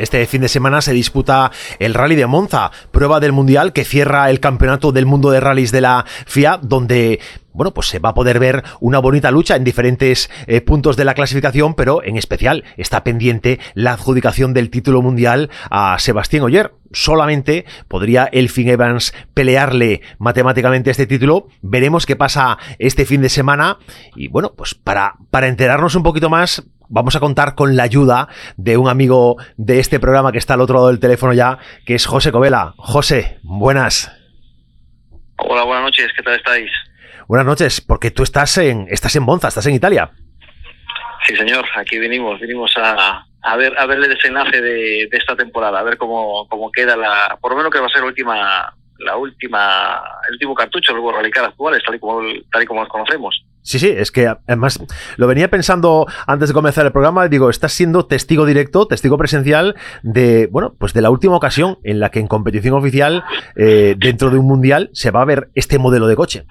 Este fin de semana se disputa el Rally de Monza, prueba del Mundial que cierra el Campeonato del Mundo de Rallys de la FIA, donde bueno, pues se va a poder ver una bonita lucha en diferentes eh, puntos de la clasificación, pero en especial está pendiente la adjudicación del título mundial a Sebastián Oyer. Solamente podría Elfin Evans pelearle matemáticamente este título. Veremos qué pasa este fin de semana. Y bueno, pues para, para enterarnos un poquito más, vamos a contar con la ayuda de un amigo de este programa que está al otro lado del teléfono ya, que es José Covela. José, buenas. Hola, buenas noches, ¿qué tal estáis? Buenas noches, porque tú estás en, estás en Monza, estás en Italia. Sí, señor, aquí venimos, venimos a, a ver, a ver el desenlace de, de, esta temporada, a ver cómo, cómo queda la, por lo menos que va a ser la última, la última, el último cartucho luego radical actuales, tal y como, tal y como los conocemos. Sí, sí, es que además lo venía pensando antes de comenzar el programa, digo, estás siendo testigo directo, testigo presencial de, bueno, pues de la última ocasión en la que en competición oficial, eh, dentro de un mundial, se va a ver este modelo de coche.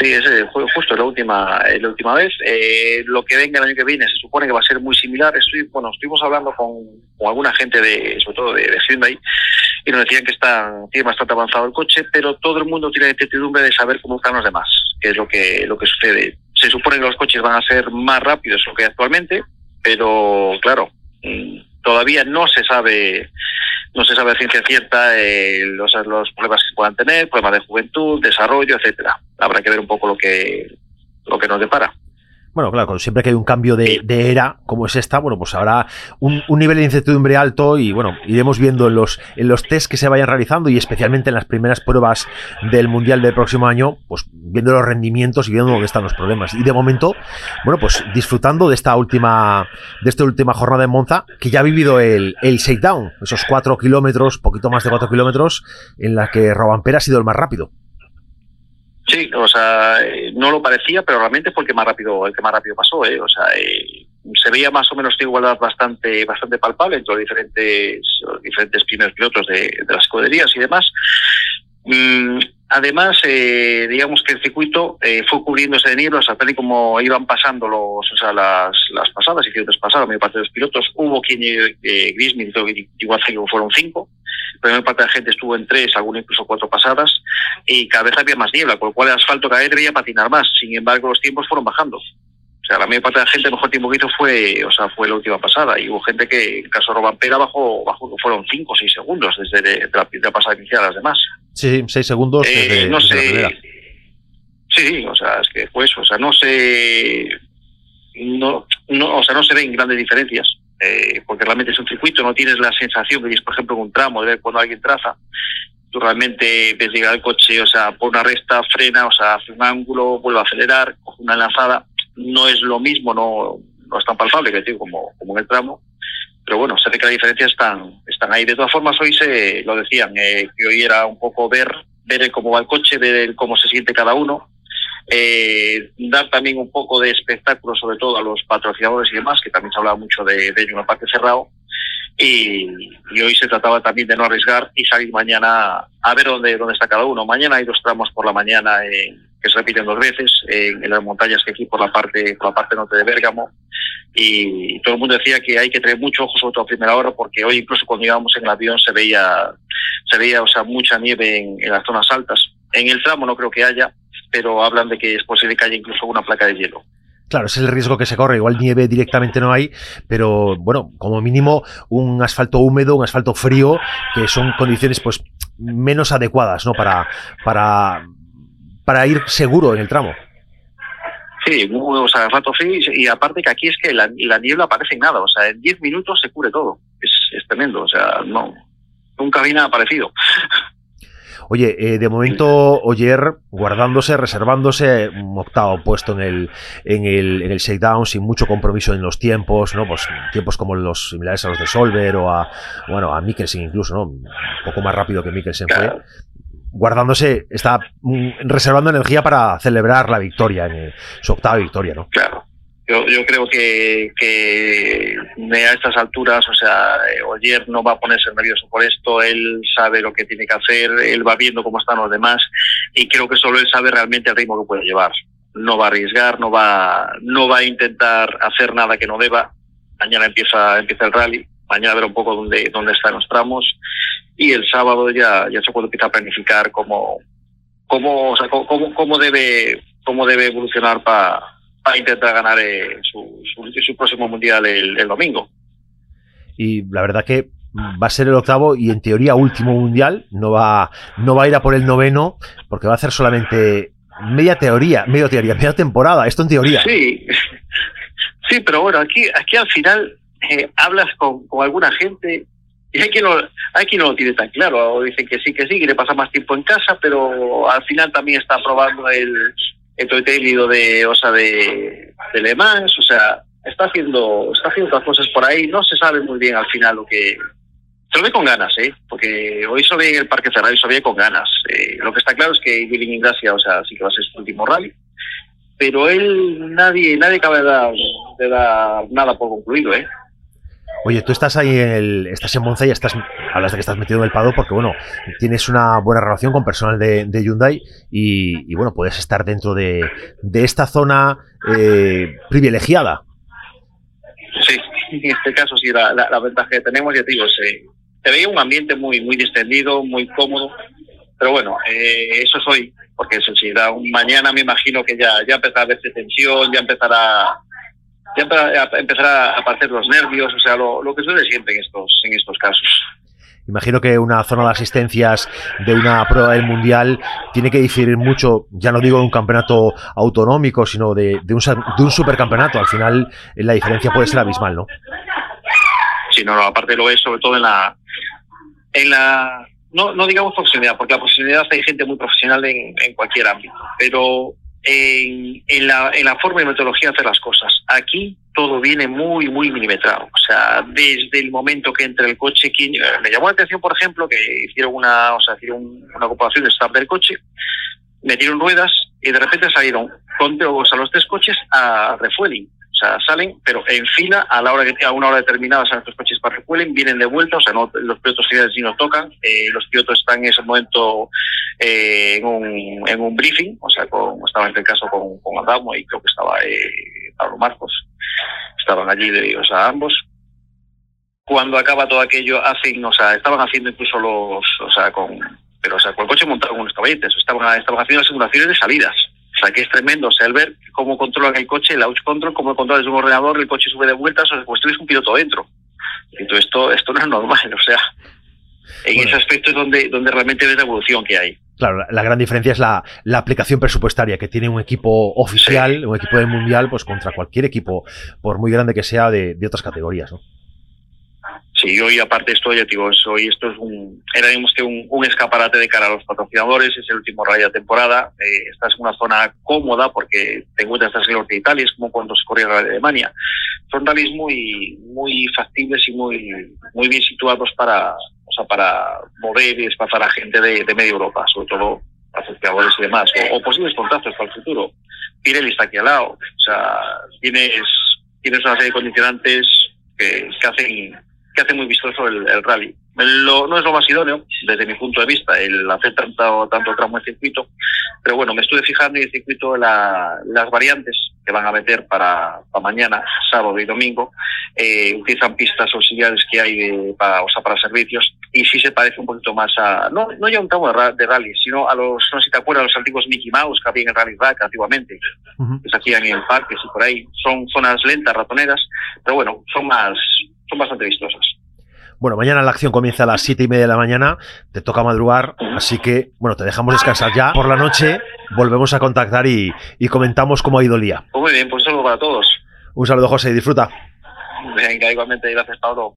Sí, fue justo la última, eh, la última vez. Eh, lo que venga el año que viene se supone que va a ser muy similar. Estoy, bueno, estuvimos hablando con, con alguna gente de, sobre todo de, de, Hyundai, y nos decían que está, tiene bastante avanzado el coche, pero todo el mundo tiene la incertidumbre de saber cómo están los demás, que es lo que, lo que sucede. Se supone que los coches van a ser más rápidos lo que actualmente, pero claro, mm, todavía no se sabe no se sabe a ciencia cierta eh, los, los problemas que puedan tener, problemas de juventud, desarrollo, etcétera. Habrá que ver un poco lo que lo que nos depara. Bueno, claro, siempre que hay un cambio de, de era como es esta, bueno, pues habrá un, un, nivel de incertidumbre alto y bueno, iremos viendo en los, en los test que se vayan realizando y especialmente en las primeras pruebas del Mundial del próximo año, pues viendo los rendimientos y viendo dónde están los problemas. Y de momento, bueno, pues disfrutando de esta última, de esta última jornada en Monza, que ya ha vivido el, el shakedown, esos cuatro kilómetros, poquito más de cuatro kilómetros, en la que Robampera ha sido el más rápido. Sí, o sea, no lo parecía, pero realmente fue el que más rápido, el que más rápido pasó, ¿eh? O sea, eh, se veía más o menos de igualdad bastante, bastante palpable entre los diferentes, los diferentes primeros pilotos de, las escuderías y demás. Mm, además, eh, digamos que el circuito eh, fue cubriéndose de niebla, o sea, tal y como iban pasando los, o sea, las, las pasadas y ciertas pasadas, mayor parte de los pilotos, hubo quien, eh, Grismin, igual que fueron cinco, la mayor parte de la gente estuvo en tres, alguna incluso cuatro pasadas, y cada vez había más niebla, con lo cual el asfalto cada vez debía patinar más. Sin embargo, los tiempos fueron bajando. O sea, la mayor parte de la gente, el mejor tiempo que hizo fue, o sea, fue la última pasada. Y hubo gente que, en caso de Robampera, bajó, bajó, fueron cinco o seis segundos desde de, de la, de la pasada inicial a las demás. Sí, seis segundos desde, eh, no desde sé, la Sí, o sea, es que fue eso. O sea, no sé, no, no, o sea, no se ven grandes diferencias eh, porque realmente es un circuito, no tienes la sensación que tienes, por ejemplo, en un tramo, de ver cuando alguien traza, tú realmente ves llegar el coche, o sea, por una resta, frena, o sea, hace un ángulo, vuelve a acelerar, coge una enlazada, no es lo mismo, no, no es tan palpable que digo, como, como en el tramo, pero bueno, se ve que las diferencias están, están ahí. De todas formas, hoy se lo decían, eh, que hoy era un poco ver, ver cómo va el coche, ver cómo se siente cada uno, eh, dar también un poco de espectáculo, sobre todo a los patrocinadores y demás, que también se hablaba mucho de, de ello en la parte cerrado. Y, y, hoy se trataba también de no arriesgar y salir mañana a ver dónde, dónde está cada uno. Mañana hay dos tramos por la mañana en, que se repiten dos veces en, las montañas que aquí por la parte por la parte norte de Bérgamo y todo el mundo decía que hay que tener mucho ojo sobre todo a primera hora porque hoy incluso cuando íbamos en el avión se veía se veía o sea mucha nieve en, en las zonas altas en el tramo no creo que haya pero hablan de que es posible que haya incluso una placa de hielo. Claro, ese es el riesgo que se corre. Igual nieve directamente no hay, pero bueno, como mínimo un asfalto húmedo, un asfalto frío, que son condiciones pues menos adecuadas, ¿no? Para, para, para ir seguro en el tramo. Sí, o sea, asfalto frío y, aparte que aquí es que la, la niebla aparece en nada, o sea, en 10 minutos se cubre todo. Es, es tremendo, o sea, no, nunca vi nada parecido. Oye, eh, de momento Oyer guardándose, reservándose un octavo puesto en el, en el, en el shakedown sin mucho compromiso en los tiempos, ¿no? Pues tiempos como los similares a los de Solver o a, bueno, a Mikkelsen incluso, ¿no? Un poco más rápido que Mikkelsen fue. Guardándose, está reservando energía para celebrar la victoria, en el, su octava victoria, ¿no? Claro. Yo, yo creo que, que a estas alturas, o sea, Oyer no va a ponerse nervioso por esto, él sabe lo que tiene que hacer, él va viendo cómo están los demás y creo que solo él sabe realmente el ritmo que puede llevar. no va a arriesgar, no va, no va a intentar hacer nada que no deba. Mañana empieza, empieza el rally, mañana ver un poco dónde, dónde están los tramos y el sábado ya, ya se puede empezar a planificar cómo, cómo, o sea, cómo, cómo debe, cómo debe evolucionar para intentar ganar eh, su, su, próximo mundial el, el domingo. Y la verdad que va a ser el octavo y en teoría último mundial. No va, no va a ir a por el noveno porque va a hacer solamente media teoría, media teoría, media temporada. Esto en teoría. Sí, sí, pero bueno, aquí, aquí al final eh, hablas con, con, alguna gente y hay quien, no, hay quien no lo tiene tan claro. O dicen que sí, que sí, quiere pasar más tiempo en casa, pero al final también está probando el, el de, o sea, de, de Le Mans, o sea, está haciendo, está haciendo otras cosas por ahí. No se sabe muy bien al final lo que, se lo ve con ganas, ¿eh? Porque hoy se ve en el Parque Ferrari, se ve con ganas. Eh, lo que está claro es que Billy Ingracia, o sea, sí que va a ser su último rally. Pero él, nadie, nadie cabe de dar, de dar nada por concluido, ¿eh? Oye, tú estás ahí en el, estás en Monza y estás, hablas de que estás metido en el Pado porque, bueno, tienes una buena relación con personal de, Hyundai y, bueno, puedes estar dentro de, esta zona eh, privilegiada. Sí, en este caso sí, la, ventaja que tenemos, ya te digo, sí, se veía un ambiente muy muy distendido, muy cómodo, pero bueno, eh, eso es hoy, porque eso sí, da un mañana me imagino que ya, ya empezará a verse tensión, ya empezará ya empezará a aparecer los nervios, o sea, lo, lo que sucede siempre en estos, en estos casos. Imagino que una zona de asistencias de una prueba del mundial tiene que diferir mucho, ya no digo de un campeonato autonómico, sino de, de, un, de un supercampeonato. Al final la diferencia puede ser abismal, ¿no? Sí, no, no, aparte lo es sobre todo en la, en la no, no digamos profesionalidad, porque la profesionalidad hay gente muy profesional en, en cualquier ámbito, pero en, en, la, en la forma y metodología de hacer las cosas. Aquí todo viene muy, muy milimetrado. O sea, desde el momento que entra el coche, quien, me llamó la atención, por ejemplo, que hicieron una, o sea, hicieron una comparación de start del coche, metieron ruedas y de repente salieron con o sea, los tres coches a refueling. O sea, salen, pero en fila, a la hora que a una hora determinada salen estos coches para recuelen, vienen de vuelta, o sea, no, los pilotos finales sí no tocan, eh, los pilotos están en ese momento eh, en, un, en un briefing, o sea, con, estaba en este caso con, con Adamo y creo que estaba eh, Pablo Marcos, estaban allí, de, o sea, ambos. Cuando acaba todo aquello, hacen, o sea, estaban haciendo incluso los, o sea, con, pero o sea, con el coche montado con unos caballetes, estaban, estaban haciendo las simulaciones de salidas sea, que es tremendo. O sea, el ver cómo controlan el coche, el launch control, cómo controlas un ordenador, el coche sube de vueltas, o sea, pues tienes un piloto dentro. Entonces, esto, esto no es normal. O sea, en bueno. ese aspecto es donde, donde realmente ves la evolución que hay. Claro, la, la gran diferencia es la, la, aplicación presupuestaria que tiene un equipo oficial, sí. un equipo del mundial, pues contra cualquier equipo, por muy grande que sea, de, de otras categorías, ¿no? Sí, hoy aparte esto, ya digo, hoy esto es un, era que un, escaparate de cara a los patrocinadores, es el último rally de temporada, eh, estás en una zona cómoda porque te encuentras estás en el norte de Italia, es como cuando se corría la de Alemania. Son rallies muy, muy factibles y muy, muy bien situados para, o sea, para mover y desplazar a gente de, de media Europa, sobre todo asociadores y demás, o, o posibles contactos para el futuro. Pirelli está aquí al lado, o sea, tienes, tienes una serie de condicionantes que, que hacen que hace muy vistoso el, el rally. Lo, no es lo más idóneo, desde mi punto de vista, el hacer tanto, tanto tramo en circuito, pero bueno, me estuve fijando en el circuito la, las variantes que van a meter para, para mañana, sábado y domingo, eh, utilizan pistas auxiliares que hay de, para, o sea, para servicios y sí se parece un poquito más a, no, no ya un tramo de, de rally, sino a los, no sé si te acuerdas, los antiguos Mickey Mouse que había en el Rally Rack antiguamente, uh -huh. que se hacían en parques y por ahí, son zonas lentas, ratoneras, pero bueno, son más, son bastante vistosas. Bueno, mañana la acción comienza a las siete y media de la mañana, te toca madrugar, así que, bueno, te dejamos descansar ya. Por la noche volvemos a contactar y, y comentamos cómo ha ido el día. Pues muy bien, pues un saludo para todos. Un saludo, José, y disfruta. Venga, igualmente, gracias, Pablo.